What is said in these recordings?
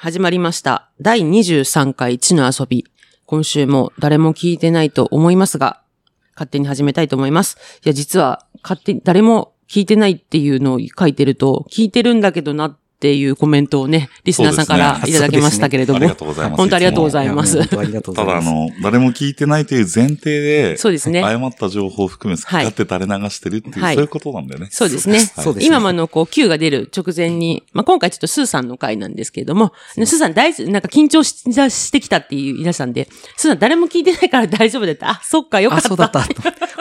始まりました。第23回地の遊び。今週も誰も聞いてないと思いますが、勝手に始めたいと思います。いや、実は、勝手に、誰も聞いてないっていうのを書いてると、聞いてるんだけどなっていうコメントをね、リスナーさんからいただきましたけれども、ありがとうございます。本当ありがとうございます本当ありがとうございます。ただ、あの、誰も聞いてないという前提で、そうですね。誤った情報を含め、好き勝手垂れ流してるっていう、はいそういうことなんだよね。そうですね。そうですね今もあの、こう、Q が出る直前に、まあ、今回ちょっとスーさんの回なんですけれども、スーさん大事、なんか緊張ししてきたっていう皆さんで、スーさん誰も聞いてないから大丈夫だった。あ、そっか、よかあ、った。そうだった。と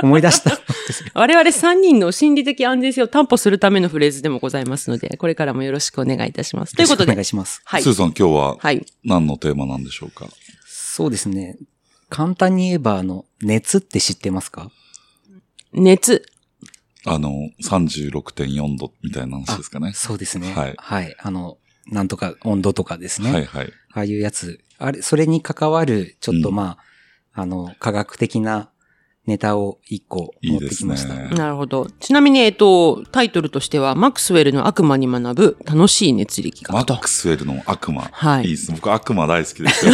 思い出した。我々3人の心理的安全性を担保するためのフレーズでもございますので、これからもよろしくお願いいたします。ということでお願い、します。はいス。ーさん、今日ははい。何のテーマなんでしょうか？そうですね。簡単に言えば、あの、熱って知ってますか？熱。あの、36.4度みたいな話ですかね。そうですね。はいはい。あの、なんとか温度とかですね。はいはい。ああいうやつ。あれ、それに関わる、ちょっとうんまあ、あの、科学的なネタを一個持ってきました。いいねなるほど。ちなみに、えっと、タイトルとしては、マックスウェルの悪魔に学ぶ楽しい熱力学とマッ。クスウェルの悪魔。はいいいです。僕悪魔大好きですよ。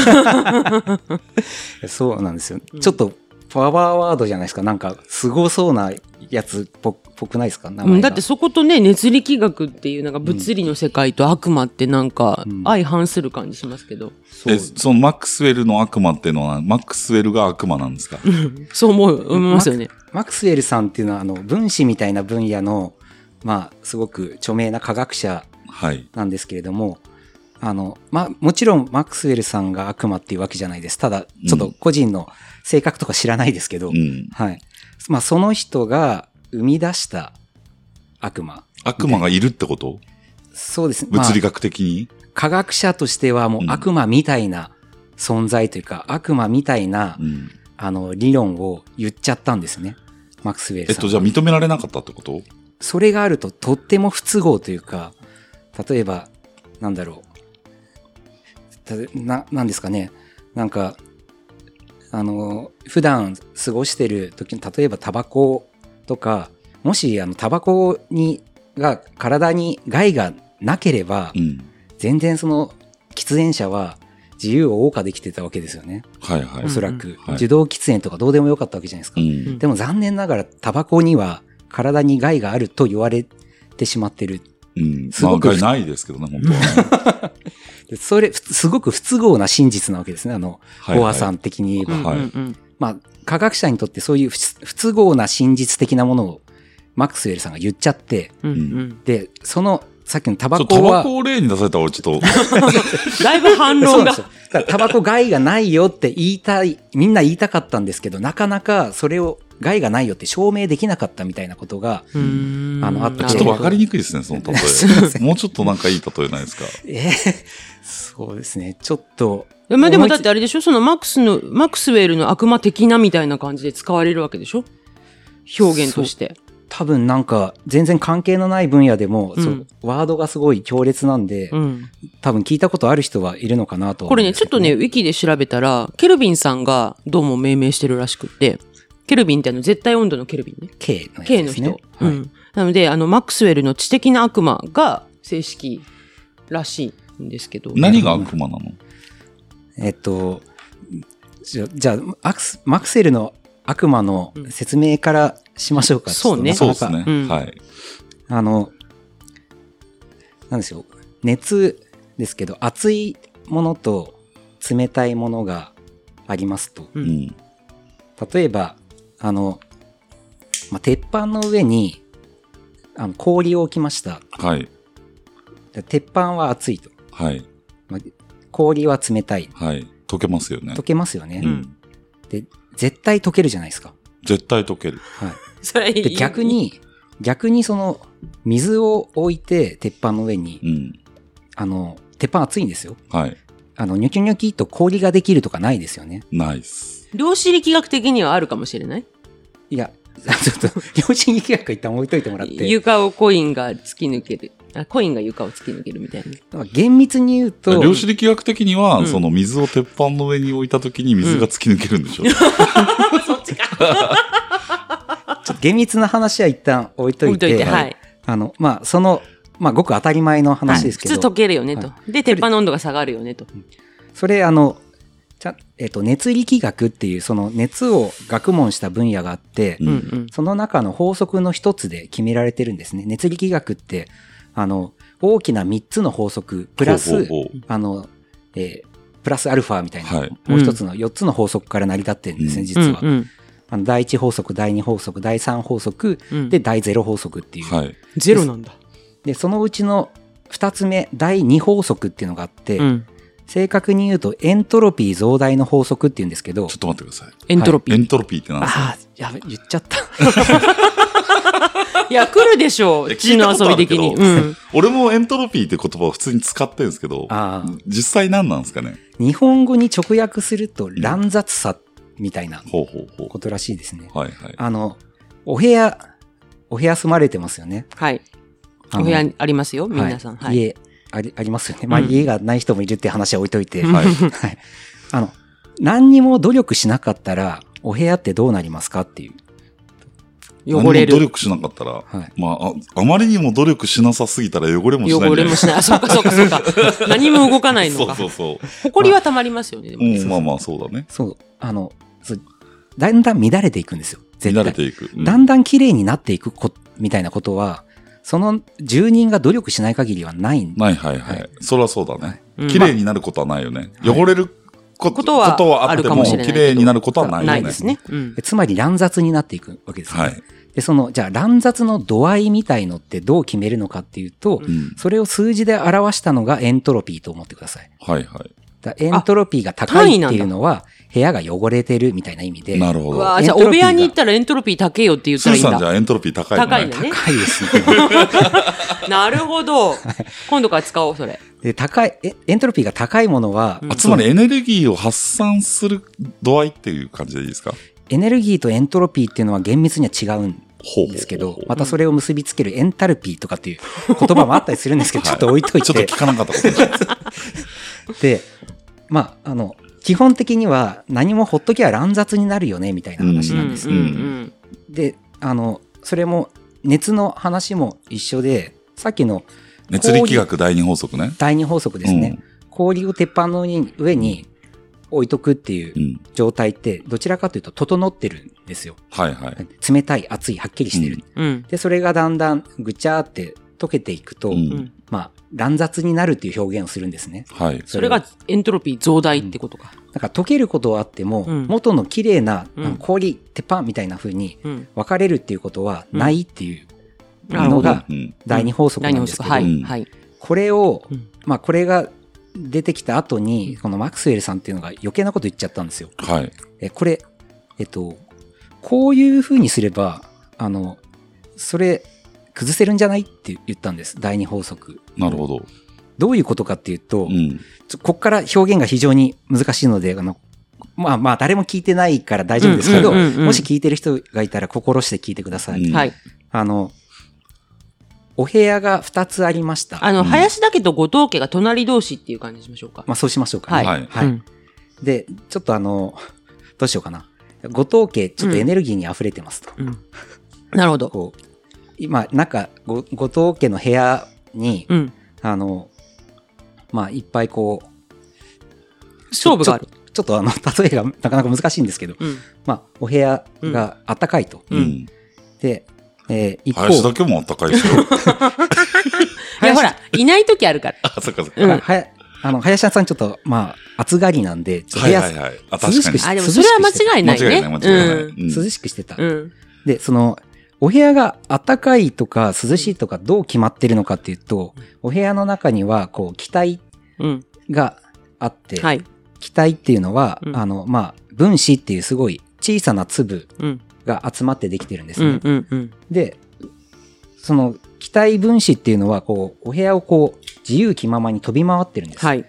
そうなんですよ。ちょっと、パワーワードじゃないですか。なんか、凄そうなやつっぽぽくないですか？名前がうんだってそことね、熱力学っていう、なんか物理の世界と悪魔ってなんかうん相反する感じしますけど。そうえ、そのマックスウェルの悪魔っていうのは、マックスウェルが悪魔なんですか？そう思う、思いますよね。マクスウェルさんっていうのは、あの、分子みたいな分野の、まあ、すごく著名な科学者はい。なんですけれども、あの、まあ、もちろんマクスウェルさんが悪魔っていうわけじゃないです。ただ、ちょっと個人の性格とか知らないですけど、うん。はい。まあ、その人が生み出した悪魔。悪魔がいるってこと？そうですね。まあ物理学的に？科学者としてはもううん悪魔みたいな存在というか、悪魔みたいな、うん。あの、理論を言っちゃったんですね。マクスウェルさんは。えっと、じゃあ認められなかったってこと？それがあるととっても不都合というか、例えば、なんだろう。たな、なんですかね。なんか、あの、普段過ごしてる時に、例えばタバコとか、もし、あの、タバコに、が、体に害がなければう、ん。全然その、喫煙者は自由を謳歌できてたわけですよね。はいはいお。そらく。はい受動喫煙とかどうでもよかったわけじゃないですか。うん。でも残念ながら、タバコには体に害があると言われてしまってる。うん。すごくまあ、害ないですけどね、本当はね。でそれ、ふすごく不都合な真実なわけですね。あの、はいはいゴアさん的に言えば。はいまあ、科学者にとってそういう不不都合な真実的なものをマックスウェルさんが言っちゃって、うんうんで、その、さっきのタバコは、バコを例に出されたら俺ちょっと、だいぶ反論がタバコ害がないよって言いたい、みんな言いたかったんですけど、なかなかそれを害がないよって証明できなかったみたいなことが、あのあった。ちょっとわかりににくいですね、その例。え。もうちょっとなんかいい例えないですか？えーそうですね。ちょっと、まあでもだってあれでしょ？そのマックスの、マックスウェルの悪魔的なみたいな感じで使われるわけでしょ？表現として。多分なんか全然関係のない分野でも、うん。そうワードがすごい強烈なんで、うん。多分聞いたことある人はいるのかなとはこれね、ちょっとね、ウィキで調べたら、ケルビンさんがどうも命名してるらしくって、ケルビンってあの絶対温度のケルビンね。K のやつ K の人。うん。なので、あの、マックスウェルの知的な悪魔が正式らしいんですけど。何が悪魔なの？えっと、じゃじゃあアクス、マクセルの悪魔の説明からしましょうか。そうねそうちょっとなかなかですね。うんはい。あの、なんですよ。熱ですけど、熱いものと冷たいものがありますと。う。うんん。例えば、あの、まあ、鉄板の上にあの氷を置きました。はい。で鉄板は熱いと。はい。まあ氷は冷たい。はい。溶けますよね溶。けますよね。うん。で、絶対溶けるじゃないですか。絶対溶ける。はい。それで、逆、に、逆にその、水を置いて、鉄板の上に、うん。あの、鉄板熱いんですよ。はい。あの、ニョキニョキと氷ができるとかないですよね。ナイス。量子力学的にはあるかもしれない？いや、ちょっと、量子力学一旦置いといてもらって。床をコインが突き抜ける。あコインが床を突き抜けるみたいな。だから厳密に言うと、量子力学的には、うんその水を鉄板の上に置いた時に水が突き抜けるんでしょ、ちょっと厳密な話は一旦置いといて、置いといて、はい。あの、まあ、その、まあ、ごく当たり前の話ですけど、はい普通溶けるよねと。で、鉄板の温度が下がるよねと。それ、あの、ちゃえっ、と、熱力学っていう、その熱を学問した分野があって、うんうんうん。その中の法則の一つで決められてるんですね。熱力学って、あの、大きな3つの法則、プラス、ほうほうほうあの、えープラスアルファみたいな、はいもう一つの4つの法則から成り立ってるんですね、うん実は。うんうんあの第1法則、第2法則、第3法則、うんで、第0法則っていう。はい。ゼロなんだ。で、そのうちの2つ目、第2法則っていうのがあって、うん。正確に言うとエントロピー増大の法則っていうんですけどちょっ、と待ってください。エントロピー。エントロピーって何？ですかああ、やべ、言っちゃった。いや、来るでしょう。チノアソビ的に。うん。俺もエントロピーって言葉を普通に使ってるんですけど、実際何なんですかね？日本語に直訳すると乱雑さみたいなことらしいですね。う。はいはい。あの、お部屋、お部屋住まれてますよね。はい。お部屋にありますよ、皆さん。はい。家ありありますよね。まあ、うん家がない人もいるっていう話は置いといて。はい。はい。あの、何にも努力しなかったら、お部屋ってどうなりますかっていう。汚れる。努力しなかったら、はい。まあ、ああまりにも努力しなさすぎたら汚れもしない汚れもしない。あ、そうかそうかそうか。何も動かないのか。そうそうそう。埃は溜まりますよね、でもね。うん、まあまあそうだね。そう、あの、そうだんだん乱れていくんですよ。絶対乱れていく。うんだんだん綺麗になっていくこみたいなことは、その住人が努力しない限りはないんないはいははいい。それはそうだねうん。綺麗になることはないよね。はい汚れるこことはことはああっても、るかもしれないけど綺麗になることはないよね。ないですね。うんで。つまり乱雑になっていくわけです、ね。はい。で、その、じゃあ乱雑の度合いみたいのってどう決めるのかっていうと、うん。それを数字で表したのがエントロピーと思ってください。はいはい。だエントロピーが高いっていうのは、部屋が汚れてるみたいな意味で、なるほど。じゃあ、お部屋に行ったらエントロピー高えよって言ったスーさんらいいんだ。じゃあエントロピー高いのね。高いね高いですね。なるほど。今度から使おう、それ。で、高い、えエントロピーが高いものは、あつまりエネルギーを発散する度合いっていう感じでいいですか？エネルギーとエントロピーっていうのは厳密には違うんですけど、またそれを結びつけるエンタルピーとかっていう言葉もあったりするんですけど、ちょっと置いといてちょっと聞。かなかったことにしますで、まあ、あの、基本的には何もほっときゃ乱雑になるよね、みたいな話なんです。うんうんで、あの、それも熱の話も一緒で、さっきの熱力学第二法則ね。第二法則ですね。氷を鉄板の上に置いとくっていううん。うん。状態って、どちらかというと整ってるんですよ。はいはい。冷たい、熱い、はっきりしてる。うん。うん。で、それがだんだんぐちゃーって溶けていくと、うんうんまあ、乱雑になるっていう表現をするんですね。はい。それがエントロピー増大ってことか。なんか溶けることはあっても、うん元の綺麗な、うん氷、鉄板みたいな風にうん。分かれるっていうことはないっていうのがうん。第二法則。なんですけど、はい。うんはい。これを、うんまあこれが出てきた後に、このマクスウェルさんっていうのが余計なこと言っちゃったんですよ。はい。え、これ、えっと、こういう風にすれば、あの、それ、崩せるんじゃない？って言ったんです。第二法則。なるほど。どういうことかっていうと、うん。こっから表現が非常に難しいので、あの、まあまあ誰も聞いてないから大丈夫ですけど、うんうんうんうんもし聞いてる人がいたら心して聞いてください。うんはい。あの、お部屋が2つありました。あの、うん林田家と後藤家が隣同士っていう感じにしましょうか。まあそうしましょうかね。はいはいうんで、ちょっとあの、どうしようかな。後藤家、ちょっとエネルギーに溢れてますと。うん。なるほど。こう、今、中、ご後藤家の部屋に、うん。あの、まあいっぱいこう、ストーブがある。ちょちょっとあの、例えがなかなか難しいんですけど、うん。まあお部屋があったかいと。ううんん。で、えー一方、林だけもあったかいですよ。いや、ほら、いない時あるから。あ、そっかそっか。うんははやあの、林田さんちょっと、まあ、暑がりなんで、ちょっと部屋、はいはいはい。涼しくし。あ、でもそれは間違いないね。間違いない間違いない。うんうん涼しくしてた。うん。で、その、お部屋が暖かいとか涼しいとかどう決まってるのかっていうと、お部屋の中には、こう、気体うん。があって、はい。気体っていうのは、うんあの、まあ、分子っていうすごい小さな粒うん。が集まってできてるんですね。うん。うん。うん。で、その気体分子っていうのは、こう、お部屋をこう、自由気ままに飛び回ってるんです。はい。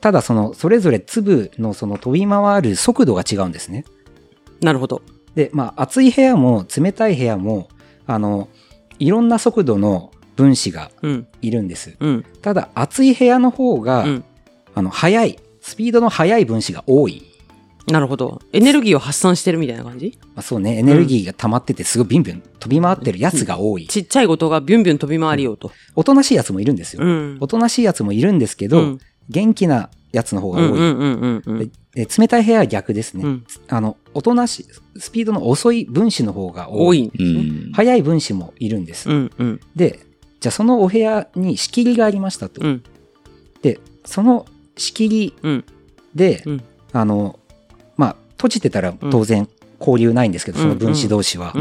ただ、その、それぞれ粒のその飛び回る速度が違うんですね。なるほど。で、まあ、暑い部屋も冷たい部屋も、あの、いろんな速度の分子がうん。いるんです。うん。ただ、暑い部屋の方が、うん。あの、速い、スピードの速い分子が多いなるほど。エネルギーを発散してるみたいな感じ？まあ、そうね、エネルギーが溜まっててすごいビンビン飛び回ってるやつが多い。ちっちゃいことがビュンビュン飛び回りようと。おとなしいやつもいるんですよ。うん。おとなしいやつもいるんですけど、うん元気なやつの方が多い。冷たい部屋は逆ですね。うんあの、おとなしい、スピードの遅い分子の方が多い。多いんですね。うん。速い分子もいるんです。うんうんで、じゃあそのお部屋に仕切りがありましたと。うんで、その仕切りうんで、うんあの、まあ、閉じてたら当然交流ないんですけど、うんその分子同士は。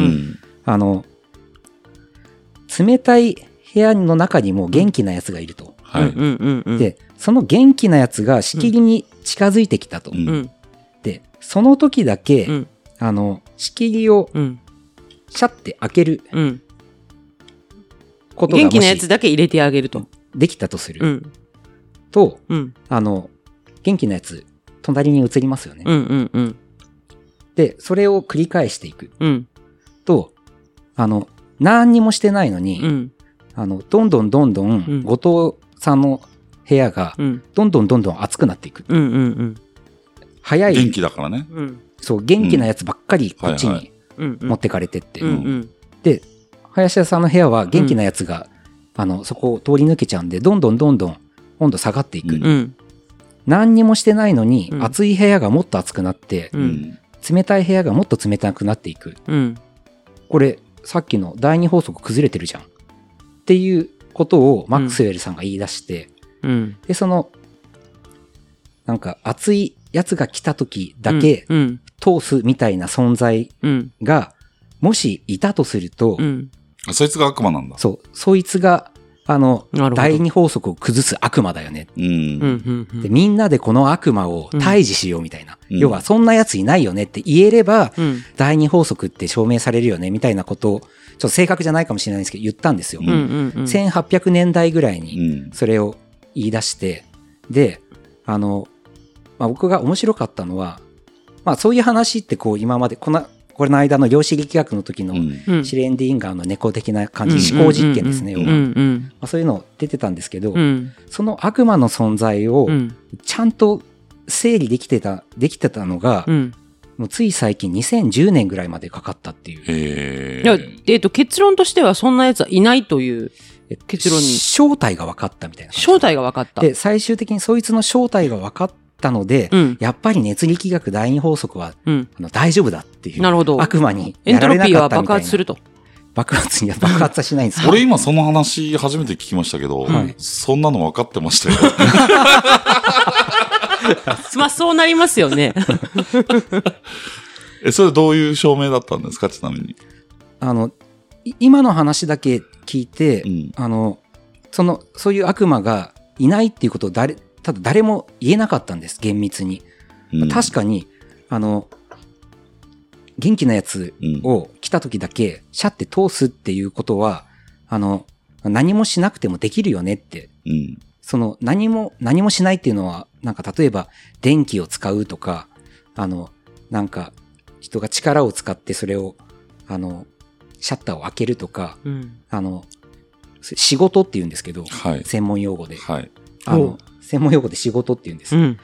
あの、冷たい部屋の中にも元気なやつがいると。はい。で、その元気なやつが仕切りに近づいてきたと。うん。うん。で、その時だけ、うん。あの、仕切りをうん。シャッて開けるうん。ことがも元気なやつしだけ入れてあげると。できたとする。うん。と、うん。あの、元気なやつ、隣に移りますよね。うんうんうん。で、それを繰り返していく。うん。と、あの、何にもしてないのに、うん。あの、どんどんどんどん、ん。後藤さんの部屋が、うんどんどんどんどん熱くなっていく。うんうん早い、元気だからね。うんそう、元気なやつばっかりこっちにうんうん持ってかれてって。うんうんで、林田さんの部屋は元気なやつが、あの、そこを通り抜けちゃうんで、どんどんどんどん温度下がっていく。うんうん何にもしてないのに、うん暑い部屋がもっと暑くなって、ううんん。冷たい部屋がもっと冷たくなっていく。うんこれ、さっきの第二法則崩れてるじゃん。っていうことをマックスウェルさんが言い出して、うんで、その、なんか熱いやつが来た時だけうん通すみたいな存在うんが、もしいたとすると、うんあそいつが悪魔なんだ。そう、そいつが、あの、第二法則を崩す悪魔だよね。うん。で、みんなでこの悪魔を退治しようみたいな。うん要は、そんな奴いないよねって言えれば、うん第二法則って証明されるよねみたいなことを、ちょっと正確じゃないかもしれないんですけど、言ったんですよ。うんうんうん1800年代ぐらいうに、ん。それを言い出して、で、あの、まあ、僕が面白かったのは、まあそういう話ってこう今まで、この、これの間の量子力学の時のシレンディンガーの猫的な感じ、うん思考実験ですね。まうんあ、そういうの出てたんですけど、うんその悪魔の存在をうんちゃんと整理できてた、できてたのが、うんもうつい最近2010年ぐらいまでかかったっていう。へいやえ。えっと結論としてはそんなやつはいないという結論に正体が分かったみたいな。正体が分かったで、最終的にそいつの正体が分かったので、うんやっぱり熱力学第二法則はうんあの大丈夫だっていう。なるほど悪魔にエンやられなトロピーはかったみたいな。爆発すると爆発には爆発はしないんですよ。俺今その話初めて聞きましたけど、はいそんなの分かってましたよ。まあそうなりますよね え、それどういう証明だったんですか？ちなみに。あの、い今の話だけ聞いて、うんあの、その、そういう悪魔がいないっていうことを誰、ただ誰も言えなかったんです、厳密に。うん確かに、あの、元気なやつうんを来た時だけ、シャって通すっていうことは、あの、何もしなくてもできるよねって。うん。その、何も、何もしないっていうのは、なんか例えば、電気を使うとか、あの、なんか、人が力を使ってそれを、あの、シャッターを開けるとか、うんあの、仕事って言うんですけど、はい。専門用語で。はい。あの専門用語で仕事って言うんです。うん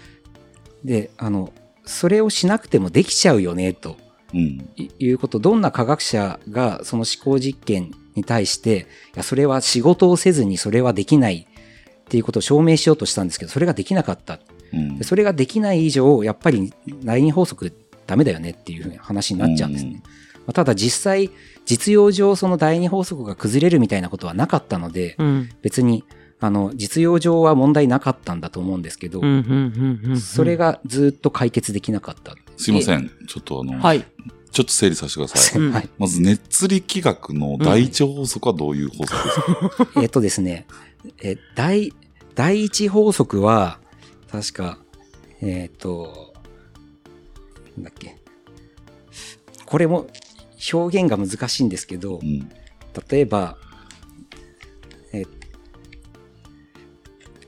で、あの、それをしなくてもできちゃうよね、とうん。いいうこと、どんな科学者がその思考実験に対して、いや、それは仕事をせずにそれはできないっていうことを証明しようとしたんですけど、それができなかった。うんでそれができない以上、やっぱり第二法則ダメだよねっていうふうな話になっちゃうんですね。まあただ実際、実用上その第二法則が崩れるみたいなことはなかったので、うん別に、あの、実用上は問題なかったんだと思うんですけど、うんうんうんうんそれがずっと解決できなかった。すいません。ちょっとあの、はいちょっと整理させてください。うんはい。まず、熱力学の第一法則はどういう法則ですか、えっとですね、え、第、第一法則は、確か、えっ、と、なんだっけ。これも表現が難しいんですけどう、ん。例えば、え、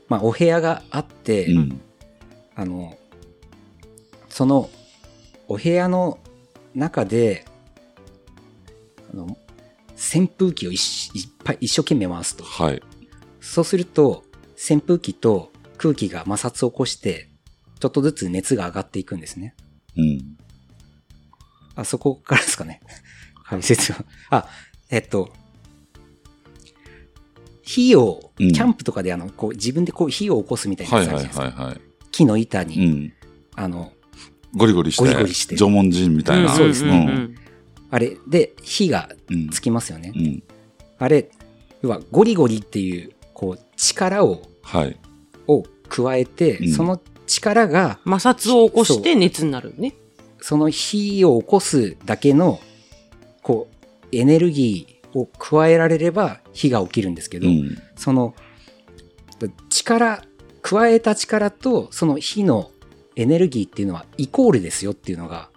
まあ、お部屋があって、うん。あの、その、お部屋の中で、あの、扇風機をいっぱい一生懸命回すと。はい。そうすると、扇風機と空気が摩擦を起こして、ちょっとずつ熱が上がっていくんですね。うん。あそこからですかね。解説は。あ、えっと、火を、うんキャンプとかであの、こう自分でこう火を起こすみたいなはいはいやつあるじゃないですか。はいはい。木の板に、うん。あの、ゴリゴリして。ゴリゴリして縄文人みたいな。うんそうですねんあれで火がうん。つきますよね。うん。あれ、要はゴリゴリっていう、こう、力を、はい。を加えて、うんその力が、摩擦を起こして熱になるね。その火を起こすだけの、こう、エネルギーを加えられれば火が起きるんですけど、うん。その、力、加えた力とその火のエネルギーっていうのはイコールですよっていうのが、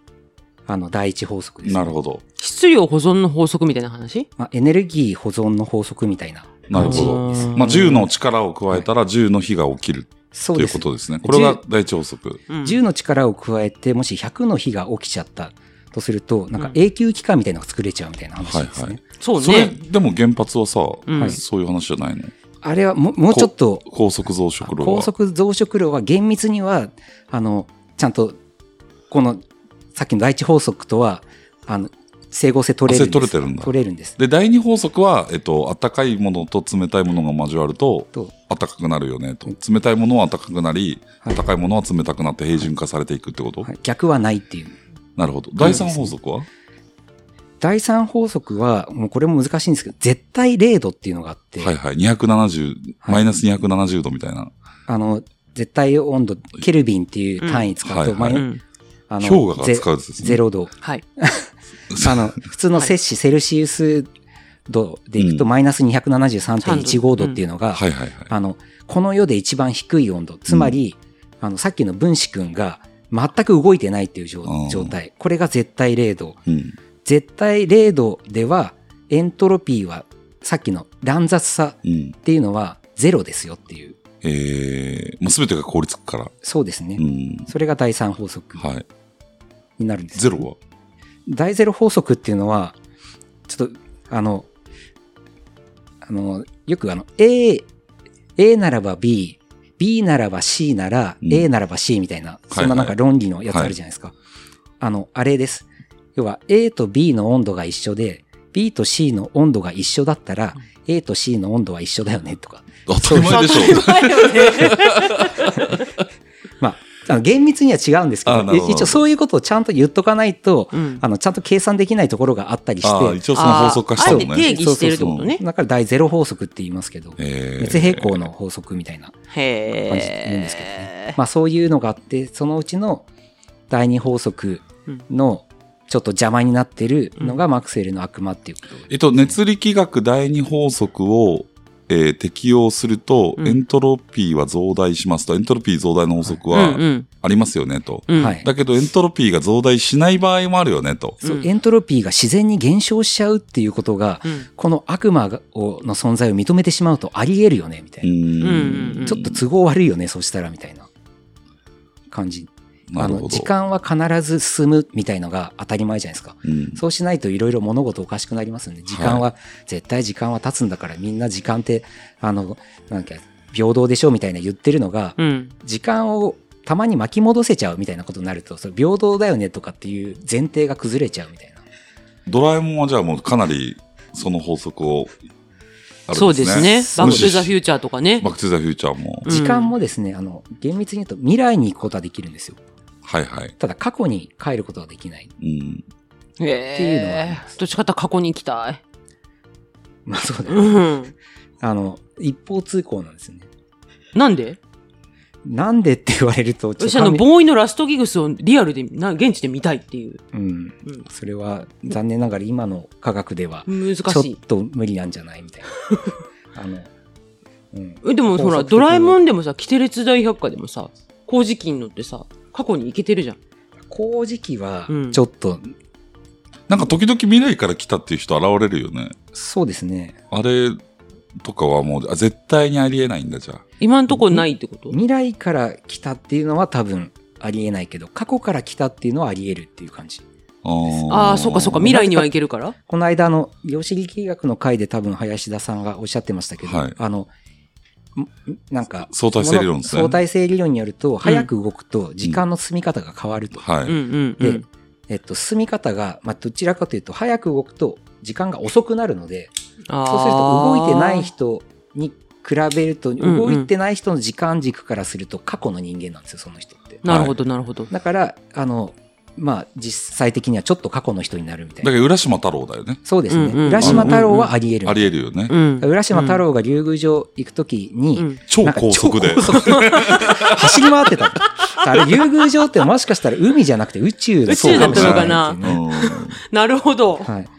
あの、第一法則です、なるほど。質量保存の法則みたいな話？まあ、エネルギー保存の法則みたいななるほどまあ、銃の力を加えたら銃の火が起きるという。ことですね。これが第一法則。うん10の力を加えて、もし100の火が起きちゃったとすると、なんかうん永久期間みたいなのが作れちゃうみたいな話ですね。はいはいそうそれ、ね。でも原発はさ、うんそういう話じゃないの？あれはももうちょっと、高速増殖炉は。高速増殖炉は厳密には、あの、ちゃんと、この、さっきの第一法則とは、あの、整合性取れるんです。取れてるんだ取れるんです。で、第二法則は、えっと、暖かいものと冷たいものが交わると、と、暖かくなるよねと。冷たいものは暖かくなり、はい暖かいものは冷たくなって平準化されていくってこと、はい逆はないっていう。なるほど。第三法則は、第三法則は、もうこれも難しいんですけど、絶対0度っていうのがあって、はいはい。270、はいマイナス270度みたいな。あの、絶対温度、ケルビンっていう単位使うと、うんはいマイうんあの氷河がゼ使うやつですね。ゼロ度。はい。あの、普通の摂氏セルシウス度でいくと、うんマイナス273.15度っていうのが、はいはいはい。あの、この世で一番低い温度。つまり、あの、さっきの分子君が全く動いてないっていう状態。これが絶対0度。うん。絶対0度では、エントロピーは、さっきの乱雑さうん。っていうのはゼロですよっていう。えー、もうすべてが凍りつくから。そうですね。うん。それが第三法則はい。になるんです。ゼロは？第ゼロ法則っていうのは、ちょっと、あの、あの、よくあの、A、A ならば B、B ならば C ならうん A ならば C みたいな、そんななんか論理のやつあるじゃないですか。あの、あれです。要は A と B の温度が一緒で、B と C の温度が一緒だったら、A と C の温度は一緒だよねとか。当たり前でしょ。まあ、あの厳密には違うんですけど一応そういうことをちゃんと言っとかないと、うんあの、ちゃんと計算できないところがあったりして、一応その法則化したのあーあえて定ね。義してるってことね。だから第ゼロ法則って言いますけど、えー熱平衡の法則みたいなへ感じで言うんですけどね。え。まあそういうのがあって、そのうちの第二法則のちょっと邪魔になってるのがマクスウェルの悪魔っていうこと。えっと、熱力学第二法則を、えー適用すると、うん。エントロピーは増大しますと、エントロピー増大の法則うんはうん。ありますよねと。だけど、エントロピーが増大しない場合もあるよねと。そううん。エントロピーが自然に減少しちゃうっていうことが、うん。この悪魔がをの存在を認めてしまうとあり得るよね、みたいな。ちょっと都合悪いよね、そしたら、みたいな感じ。あの。時間は必ず進むみたいのが当たり前じゃないですか。うん。そうしないといろいろ物事おかしくなりますんで、時間は、絶対時間は経つんだからみんな時間って、あの、なんか、平等でしょみたいな言ってるのが、うん時間をたまに巻き戻せちゃうみたいなことになると、それ平等だよねとかっていう前提が崩れちゃうみたいな。ドラえもんはじゃあもうかなりその法則を、あるんそうですね。バックトゥザフューチャーとかねバ。ックトゥザフューチャーも。うん時間もですね、あの、厳密に言うと未来に行くことはできるんですよ。はいはい。ただ過去に帰ることはできない。うん。へっていうのはえます。どっちかっていうと過去に行きたい。まあそうだうね。ん。あの、一方通行なんですよね。なんで？なんでって言われると、ちょっ私あの、とボーイのラストギグスをリアルで、な現地で見たいっていう。うん。うんそれは残念ながら今の科学では難ちょっしい。と無理なんじゃないみたいな。あの、うん。えでもほら、ドラえもんでもさ、キテレツ大百科でもさ、工事機に乗ってさ、過去に行けてるじゃん。工事機はうんちょっと、なんか時々未来から来たっていう人現れるよね。そうですね。あれとかはもう、あ絶対にありえないんだじゃあ。今んとこないってこと？未来から来たっていうのは多分ありえないけど、過去から来たっていうのはあり得るっていう感じ。あーああ、そうかそうか、未来には行けるから？この間、あの、量子力学の回で多分林田さんがおっしゃってましたけど、はいあの、んなんか、相対性理論ですね相対性理論によると、早く動くと時間の進み方が変わると。はい。でん。、えっと、進み方が、まあ、どちらかというと、早く動くと時間が遅くなるので、そうそうすると動いてない人に比べると、動いてない人の時間軸からすると過去の人間なんですよ、その人って。なるほど、なるほど。だから、あの、まあ、実際的にはちょっと過去の人になるみたいな。だけど、浦島太郎だよね。そうですね。うんうん浦島太郎はあり得る。ありえるよね。うん。浦島太郎が竜宮城行くときに、うん超高速で。速走り回ってた。あれ、竜宮城ってもしかしたら海じゃなくて宇宙だ宇宙だったのかなそうもしれいっていうねなるほど。はい。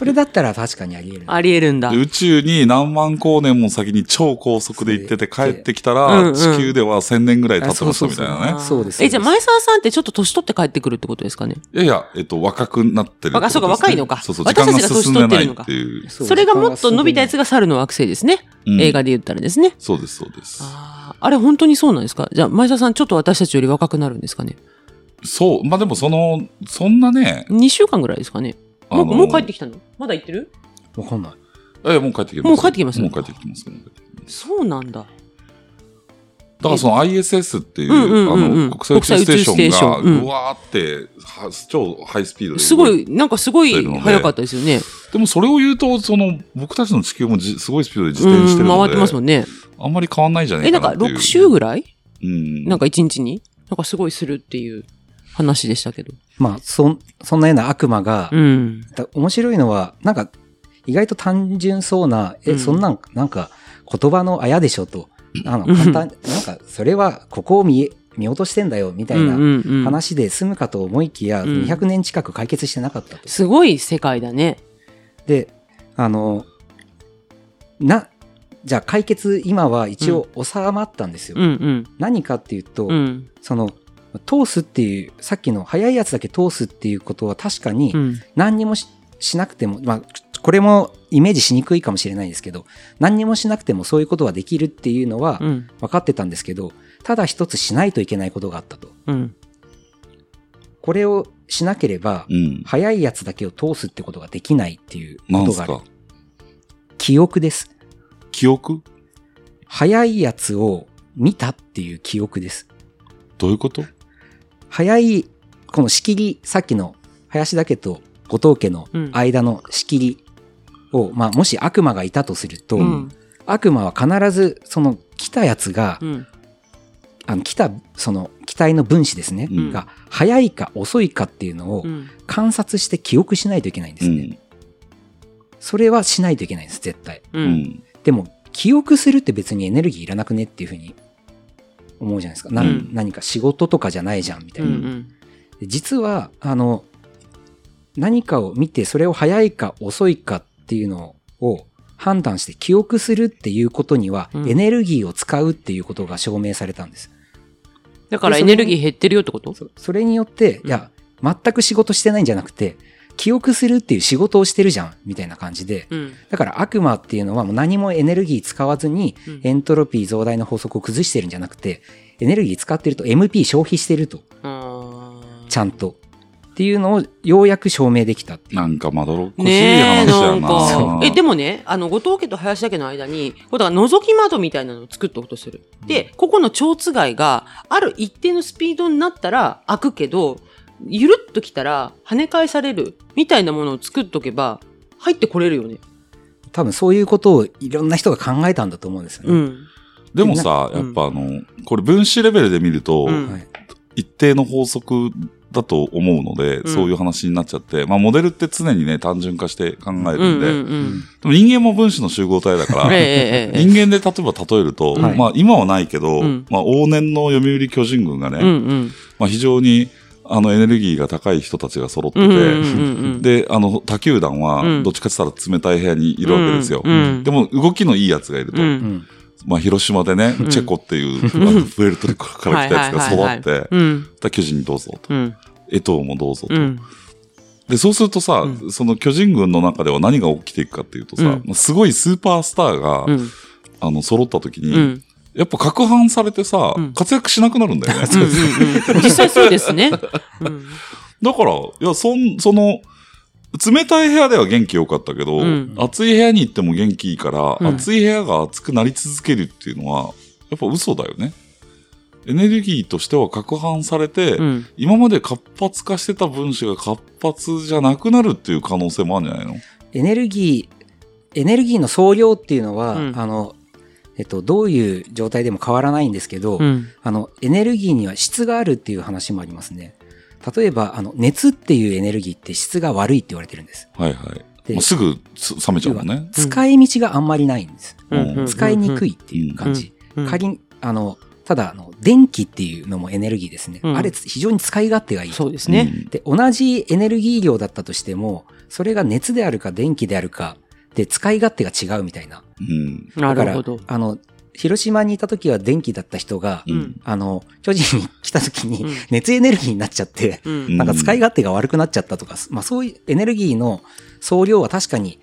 それだったら確かにあり得る。ありえるんだで。宇宙に何万光年も先に超高速で行ってて帰ってきたうんら、うん地球では1000年ぐらい経ってましたみたいなねあ。そうですえ、じゃあ前澤さんってちょっと年取って帰ってくるってことですかね？いやいや、えっと、若くなってるね。あそうか若いのかそうそう、時間が私たちが年進んでない取ってるのかっていう。それがもっと伸びたやつが猿の惑星ですね。うん映画で言ったらですね。そうです、そうです。あーあれ本当にそうなんですか？じゃあ前澤さんちょっと私たちより若くなるんですかね？そう、まあでもその、そんなね、?2 週間ぐらいですかねあのもうもう帰ってきたの？まだ行ってる？わかんない。え、もう帰ってきます。もう帰ってきますもう帰ってきます。そうなんだ。だからその ISS っていう、あの、国際宇宙ステーションが、国際宇宙ステーションうんうわーって、は超ハイスピードで。すごい、なんかすごい早かったですよね。でもそれを言うと、その、僕たちの地球もじすごいスピードで自転してるので、うん回ってますもんね。あんまり変わんないんじゃなえ、なんかいかなっていう。6週ぐらい？うん。なんか1日に？なんかすごいするっていう話でしたけど。まあ、そん、そんなような悪魔が、うん。だ面白いのは、なんか、意外と単純そうな、え、うんそんなん、なんか、言葉のあやでしょと。あの、うん簡単、なんか、それは、ここを見え、見落としてんだよ、みたいなうんうんうん話で済むかと思いきや、うん200年近く解決してなかったと。すごい世界だね。で、あの、な、じゃあ解決今は一応収まったんですよ。うんうん。何かっていうと、うん。その、通すっていう、さっきの早いやつだけ通すっていうことは確かにうん。何にもししなくても、まあ、これもイメージしにくいかもしれないですけど、何にもしなくてもそういうことができるっていうのはうん。分かってたんですけど、ただ一つしないといけないことがあったと。うん。これをしなければ、うん。早いやつだけを通すってことができないっていうことがあるすか？記憶です。記憶？早いやつを見たっていう記憶です。どういうこと？早い、この仕切り、さっきの林田家と後藤家の間の仕切りを、まあ、もし悪魔がいたとすると、うん。悪魔は必ずその来たやつが、うん。あの来たその機体の分子ですね、うんが早いか遅いかっていうのをうん。観察して記憶しないといけないんですね。それはしないといけないんです、絶対。う。うんん。でも、記憶するって別にエネルギーいらなくねっていうふうに思うじゃないですか。なうん何か仕事とかじゃないじゃん、みたいな。うん。で実は、あの、何かを見て、それを早いか遅いかっていうのを判断して記憶するっていうことには、うんエネルギーを使うっていうことが証明されたんです。だからエネルギー減ってるよってこと？そそれによって、いや、全く仕事してないんじゃなくて、記憶するっていう仕事をしてるじゃん、みたいな感じで、うん。だから悪魔っていうのはもう何もエネルギー使わずにうんエントロピー増大の法則を崩してるんじゃなくて、エネルギー使ってると MP 消費してると、ちゃんと。っていうのをようやく証明できたっていう。なんかまどろっこしい話なんやな。か。え、でもね、あの、後藤家と林田家の間に、こうだから覗き窓みたいなのを作っておくとする。で、ここの蝶つがいがある一定のスピードになったら開くけど、ゆるっと来たら跳ね返されるみたいなものを作っとけば、入ってこれるよね。多分そういうことをいろんな人が考えたんだと思うんですよね。うん。でもさ、うんやっぱあの、これ分子レベルで見ると、うんはい一定の法則だと思うので、んそういう話になっちゃって、まあモデルって常にね、単純化して考えうんるんで、うんうん。でも人間も分子の集合体だから、えええ人間で例えば例えると、はいまあ今はないけど、うんまあ往年の読売巨人軍がね、うんうん。まあ非常にあのエネルギーが高い人たちが揃ってて、うんうんうんうん。で、あの他球団はうんどっちかって言ったら冷たい部屋にいるわけですよ。うんうんでも動きのいいやつがいると、まあ広島でね、うんチェコっていう、あのプエルトリコから来たやつが育って。巨人にどうぞと。うん。江藤もどうぞと。うん。で、そうするとさ、うその巨人軍の中では何が起きていくかっていうとさ、すごいスーパースターが、うん。あの、揃った時に、うん。やっぱ攪拌されてさ、うん活躍しなくなるんだよね。うんうん実際そうですね。う んだから、いや、そん、その、冷たい部屋では元気良かったけど、うん暑い部屋に行っても元気いいから、うん暑い部屋が暑くなり続けるっていうのは、やっぱ嘘だよね。エネルギーとしては攪拌されて、うん。今まで活発化してた分子が活発じゃなくなるっていう可能性もあるんじゃないの？エネルギー、エネルギーの総量っていうのは、うんあの、えっと、どういう状態でも変わらないんですけど、うん。あの、エネルギーには質があるっていう話もありますね。例えば、あの、熱っていうエネルギーって質が悪いって言われてるんです。はいはい。でもうすぐつ冷めちゃうもんね。使い道があんまりないんです。うん使いにくいっていう感じ。うん。仮に、あの、ただ、あの、電気っていうのもエネルギーですね。うんあれ、非常に使い勝手がいい。そうですね。で、同じエネルギー量だったとしても、それが熱であるか電気であるか、で、使い勝手が違うみたいな。うん。なだからるほど。あの、広島にいた時は電気だった人が、う。うんん。あの、巨人に来た時にうん熱エネルギーになっちゃって、うん。なんか使い勝手が悪くなっちゃったとか、まあそういうエネルギーの総量は確かに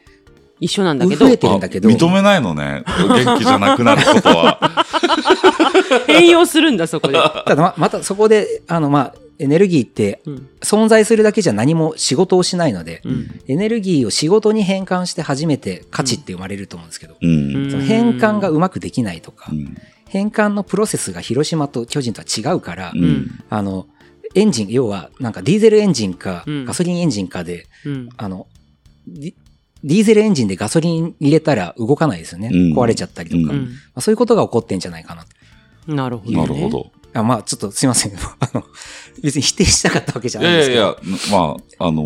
一緒なんだけど増え、てるんだけど、あ認めないのね。元気じゃなくなることは。変容するんだ、そこで。ただままたそこで、あのまあ、エネルギーってうん。存在するだけじゃ何も仕事をしないので、うん。エネルギーを仕事に変換して初めて価値って生まれると思うんですけど、うん。その変換がうまくできないとかう、ん。変換のプロセスが広島と巨人とは違うから。あの、エンジン、要はなんかディーゼルエンジンかうんガソリンエンジンかで、うん。あの、ディーゼルエンジンでガソリン入れたら動かないですよね。うん壊れちゃったりとか、うんまあ。そういうことが起こってんじゃないかなと。なるほど、ね。なるほ。ど。あまあちょっとすいません。あの、別に否定したかったわけじゃいないんですけど。やいやいや、まあ、あの、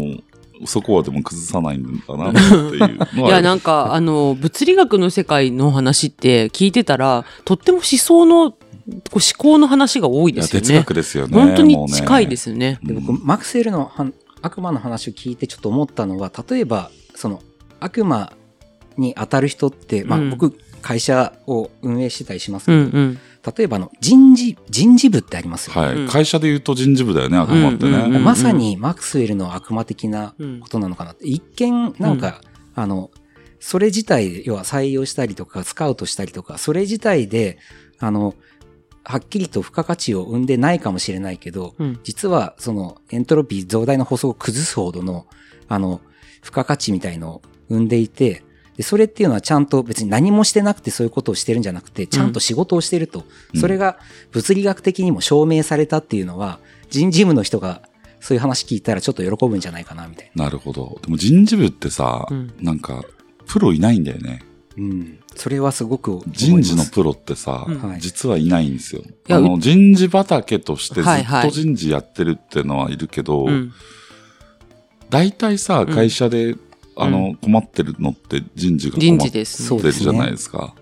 そこはでも崩さないんだなっていうのは。いや、なんか、あの、物理学の世界の話って聞いてたら、とっても思想の、こう思考の話が多いですよね。哲学ですよね。本当に近いですすよね。で僕、マクスウェルの悪魔の話を聞いてちょっと思ったのは、例えば、その、悪魔に当たる人って、まあうん僕、会社を運営してたりしますけど、うんうん。例えばあの、人事、人事部ってありますよね。はい、うん。会社で言うと人事部だよね、悪魔ってね。うん。うん。うんまさにマクスウェルの悪魔的なうんことなのかな。って。一見、なんか、あの、それ自体で、要は採用したりとか、スカウトしたりとか、それ自体で、あの、はっきりと付加価値を生んでないかもしれないけど、うん。実はそのエントロピー増大の法則を崩すほどの、あの、付加価値みたいのを生んでいて、でそれっていうのはちゃんと別に何もしてなくてそういうことをしてるんじゃなくて、ちゃんと仕事をしてると。うんそれが物理学的にも証明されたっていうのは、人事務の人がそういう話聞いたらちょっと喜ぶんじゃないかな、みたいなるほど。でも人事部ってさ、うんなんか、プロいないんだよね。な。うん。それはすごく人事のプロってさ、うんはい実はいないんですよ。やあの、人事畑としてずっはいはいと人事やってるっていうのはいるけど、うん。大体さ、ん会社で、あの、困ってるのって人事が困人って。るじゃないですか。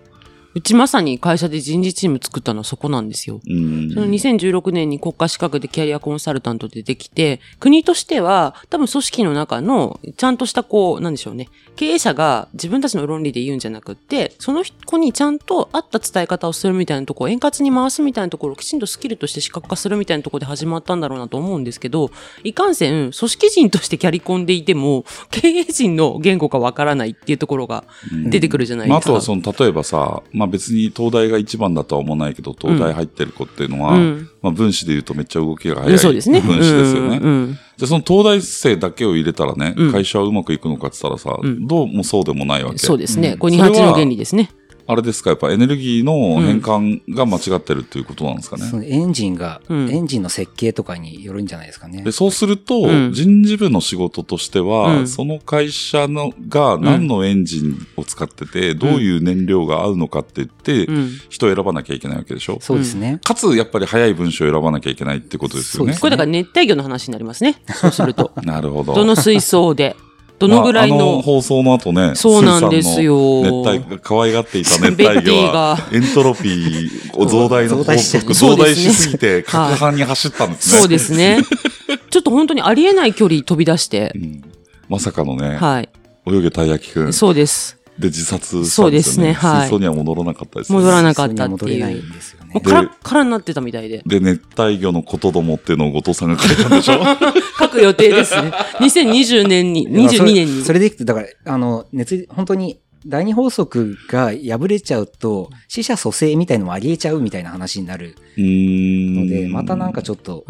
うちまさに会社で人事チーム作ったのはそこなんですよ。うん。その2016年に国家資格でキャリアコンサルタントでできて、国としては多分組織の中のちゃんとしたこう、なんでしょうね。経営者が自分たちの論理で言うんじゃなくって、その子にちゃんと合った伝え方をするみたいなところ、円滑に回すみたいなところをきちんとスキルとして視覚化するみたいなところで始まったんだろうなと思うんですけど、いかんせん、組織人としてキャリコンでいても、経営陣の言語がわからないっていうところが出てくるじゃないまあ、あですか。とはその、例えばさ、まあ別に東大が一番だとは思わないけど、東大入ってる子っていうのは、うんまあ分子で言うとめっちゃ動きがう速い。分子ですよね。じゃあその東大生だけを入れたらね、うん会社はうまくいくのかって言ったらさ、うんどうもそうでもないわけ。そうですね。うんこれ28の原理ですね。あれですか、やっぱエネルギーの変換が間違ってるっていうことなんですかね。そのエンジンが、うんエンジンの設計とかによるんじゃないですかねで。そうすると、うん人事部の仕事としては、うんその会社のが何のエンジンを使ってて、どういう燃料が合うのかって言って、うん。人を選ばなきゃいけないわけでしょ。そうですね。かつ、やっぱり早い文章を選ばなきゃいけないってことですよねそう。これだから熱帯魚の話になりますね。そうすると。なるほど。どの水槽で、どのぐらいまああのの、放送の後ね、そうなんですよスーさんの熱帯、可愛がっていた熱帯魚はが、エントロピーを増大の法則、増そうですね大しすぎて、攪拌に走ったんですね。そうですね。ちょっと本当にありえない距離飛び出してう、んまさかのね、はい。泳げたい焼きくんそうです。で自殺したんですよ、ね。そうですねはい水槽には戻らなかったですね。戻らなかったって普通には戻れないいう。んですよねもう。カラッカラになってたみたいで。で、熱帯魚のことどもっていうのを後藤さんが書いたんでしょ？書く予定ですね。2020年に、22年にそ。れでいくと、だから、あの、熱、本当に、第二法則が破れちゃうと、死者蘇生みたいのもありえちゃうみたいな話になるうーん。ので、またなんかちょっと、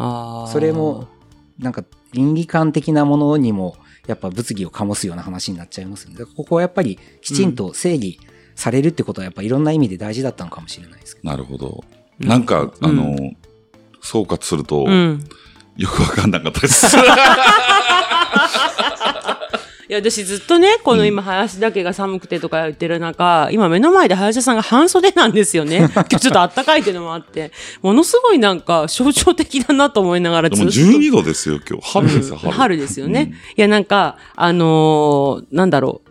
それも、なんか倫理観的なものにもやっぱ物議を醸すような話になっちゃいますんで、ここはやっぱりきちんと整理されるってことはやっぱいろんな意味で大事だったのかもしれないですけど。なるほど。なんか、あの、総括すると、うん。よくわかんなかったです。いや、私ずっとね、この今、林だけが寒くてとか言ってる中、今目の前で林田さんが半袖なんですよね。今日ちょっと暖かいっていうのもあって、ものすごいなんか象徴的だなと思いながらでもずっと。12度ですよ、今日。春ですよ、春。春ですよね。いや、なんか、あのーなんだろう。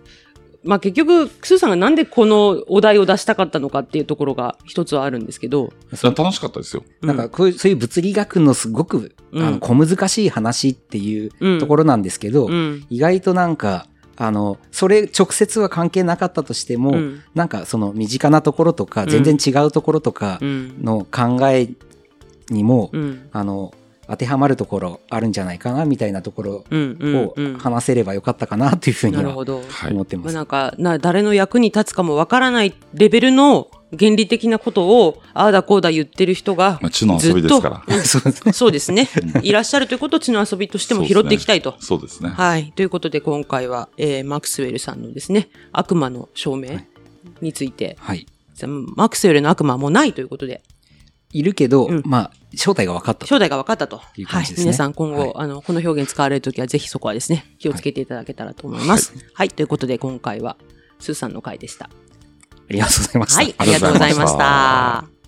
まあ、結局、スーさんがなんでこのお題を出したかったのかっていうところが一つはあるんですけど、うん。楽しかったですよ。なんかこういう、そういう物理学のすごく、うんあの、小難しい話っていううんところなんですけど、うん。意外となんか、あの、それ直接は関係なかったとしても、うんなんかその身近なところとか、うん全然違うところとかうん。の考えにも、うん。あの、当てはまるところあるんじゃないかな、みたいなところ。をうん。話せればよかったかな、というふうにはなるほど。はい思。ってます。まあ、なんかな、誰の役に立つかもわからないレベルの原理的なことを、ああだこうだ言ってる人がまあ、、地の遊びですから。そうですね。いらっしゃるということを地の遊びとしても拾っていきたいと。そうですね。はい。ということで今回は、えーマクスウェルさんのですね、悪魔の証明について、はい。じゃあマクスウェルの悪魔はもうないということで、いるけど、うんまあ、正体が分かったと。正体が分かったと。いうはい感じ。ですね皆さん今後、はいあの、この表現使われるときはぜひそこはですね、気をつけていただけたらと思います。はい。ということで今回は、スーさんの回でした。ありがとうございました。はい。ありがとうございました。